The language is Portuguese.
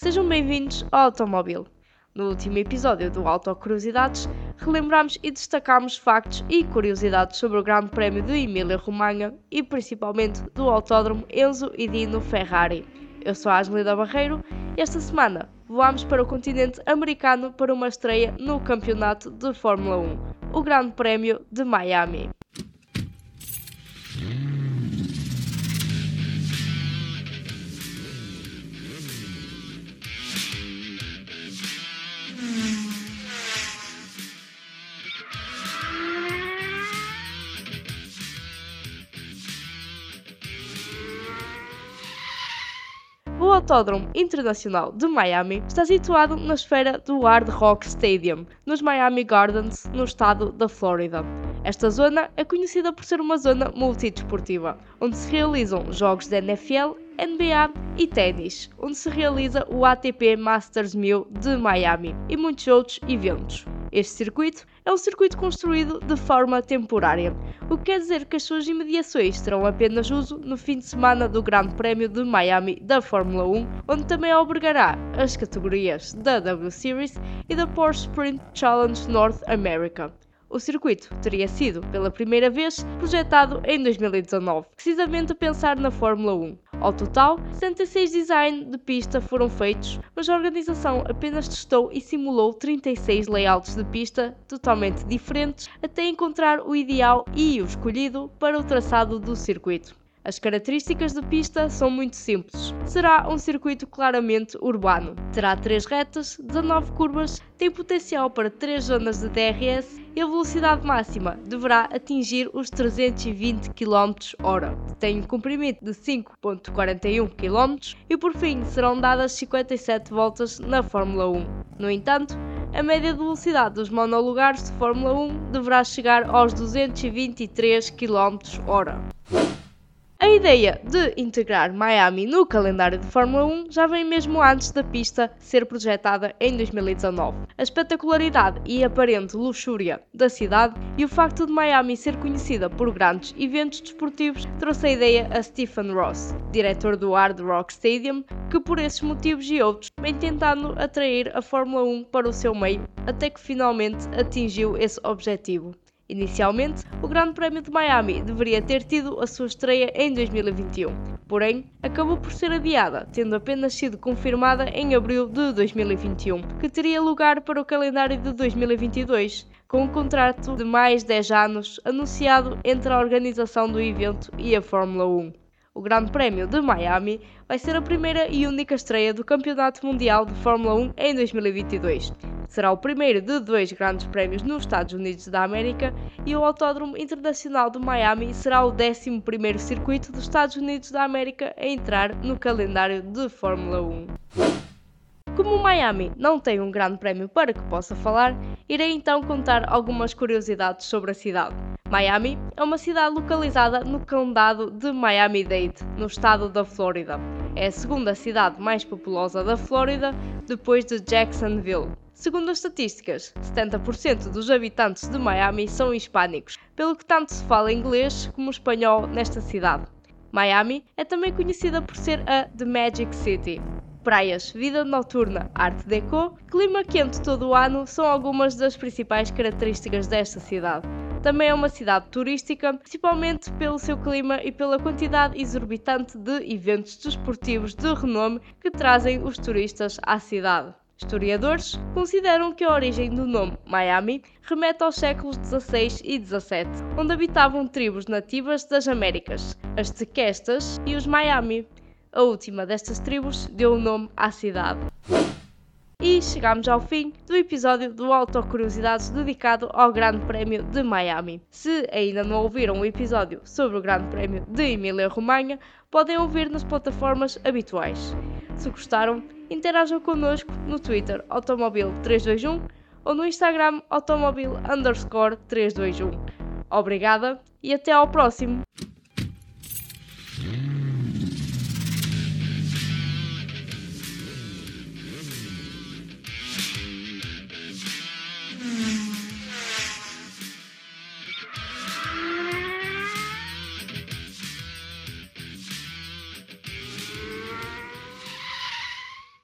Sejam bem-vindos ao Automóvel. No último episódio do Auto Curiosidades, relembramos e destacamos factos e curiosidades sobre o Grande Prémio de Emília-Romagna e principalmente do Autódromo Enzo e Dino Ferrari. Eu sou a Angelida Barreiro esta semana voamos para o continente americano para uma estreia no Campeonato de Fórmula 1, o Grande Prémio de Miami. Autódromo Internacional de Miami está situado na esfera do Hard Rock Stadium, nos Miami Gardens, no estado da Flórida. Esta zona é conhecida por ser uma zona multidesportiva, onde se realizam jogos da NFL, NBA e ténis, onde se realiza o ATP Masters 1000 de Miami e muitos outros eventos. Este circuito é um circuito construído de forma temporária, o que quer dizer que as suas imediações terão apenas uso no fim de semana do Grande Prémio de Miami da Fórmula 1, onde também albergará as categorias da W Series e da Porsche Sprint Challenge North America. O circuito teria sido, pela primeira vez, projetado em 2019, precisamente a pensar na Fórmula 1. Ao total, 76 designs de pista foram feitos, mas a organização apenas testou e simulou 36 layouts de pista totalmente diferentes até encontrar o ideal e o escolhido para o traçado do circuito. As características da pista são muito simples. Será um circuito claramente urbano. Terá 3 retas, 19 curvas, tem potencial para 3 zonas de DRS e a velocidade máxima deverá atingir os 320 km/h. Tem um comprimento de 5.41 km e por fim serão dadas 57 voltas na Fórmula 1. No entanto, a média de velocidade dos monolugares de Fórmula 1 deverá chegar aos 223 km/h. A ideia de integrar Miami no calendário de Fórmula 1 já vem mesmo antes da pista ser projetada em 2019. A espetacularidade e aparente luxúria da cidade e o facto de Miami ser conhecida por grandes eventos desportivos trouxe a ideia a Stephen Ross, diretor do Hard Rock Stadium, que por esses motivos e outros vem tentando atrair a Fórmula 1 para o seu meio até que finalmente atingiu esse objetivo. Inicialmente, o Grande Prémio de Miami deveria ter tido a sua estreia em 2021, porém, acabou por ser adiada, tendo apenas sido confirmada em abril de 2021, que teria lugar para o calendário de 2022, com um contrato de mais 10 anos anunciado entre a organização do evento e a Fórmula 1. O Grande Prémio de Miami vai ser a primeira e única estreia do Campeonato Mundial de Fórmula 1 em 2022 Será o primeiro de dois grandes prémios nos Estados Unidos da América e o Autódromo Internacional de Miami será o 11 circuito dos Estados Unidos da América a entrar no calendário de Fórmula 1. Como Miami não tem um grande prémio para que possa falar, irei então contar algumas curiosidades sobre a cidade. Miami é uma cidade localizada no condado de Miami-Dade, no estado da Flórida. É a segunda cidade mais populosa da Flórida, depois de Jacksonville. Segundo as estatísticas, 70% dos habitantes de Miami são hispânicos, pelo que tanto se fala inglês como espanhol nesta cidade. Miami é também conhecida por ser a The Magic City. Praias, vida noturna, arte deco, clima quente todo o ano são algumas das principais características desta cidade. Também é uma cidade turística, principalmente pelo seu clima e pela quantidade exorbitante de eventos desportivos de renome que trazem os turistas à cidade. Historiadores consideram que a origem do nome Miami remete aos séculos XVI e XVII, onde habitavam tribos nativas das Américas, as Tequestas e os Miami. A última destas tribos deu o nome à cidade. E chegamos ao fim do episódio do Auto Curiosidades dedicado ao Grande Prémio de Miami. Se ainda não ouviram o episódio sobre o Grande Prémio de Emília-Romanha, podem ouvir nas plataformas habituais. Se gostaram, interajam connosco no Twitter Automobil321 ou no Instagram Automobil 321. Obrigada e até ao próximo!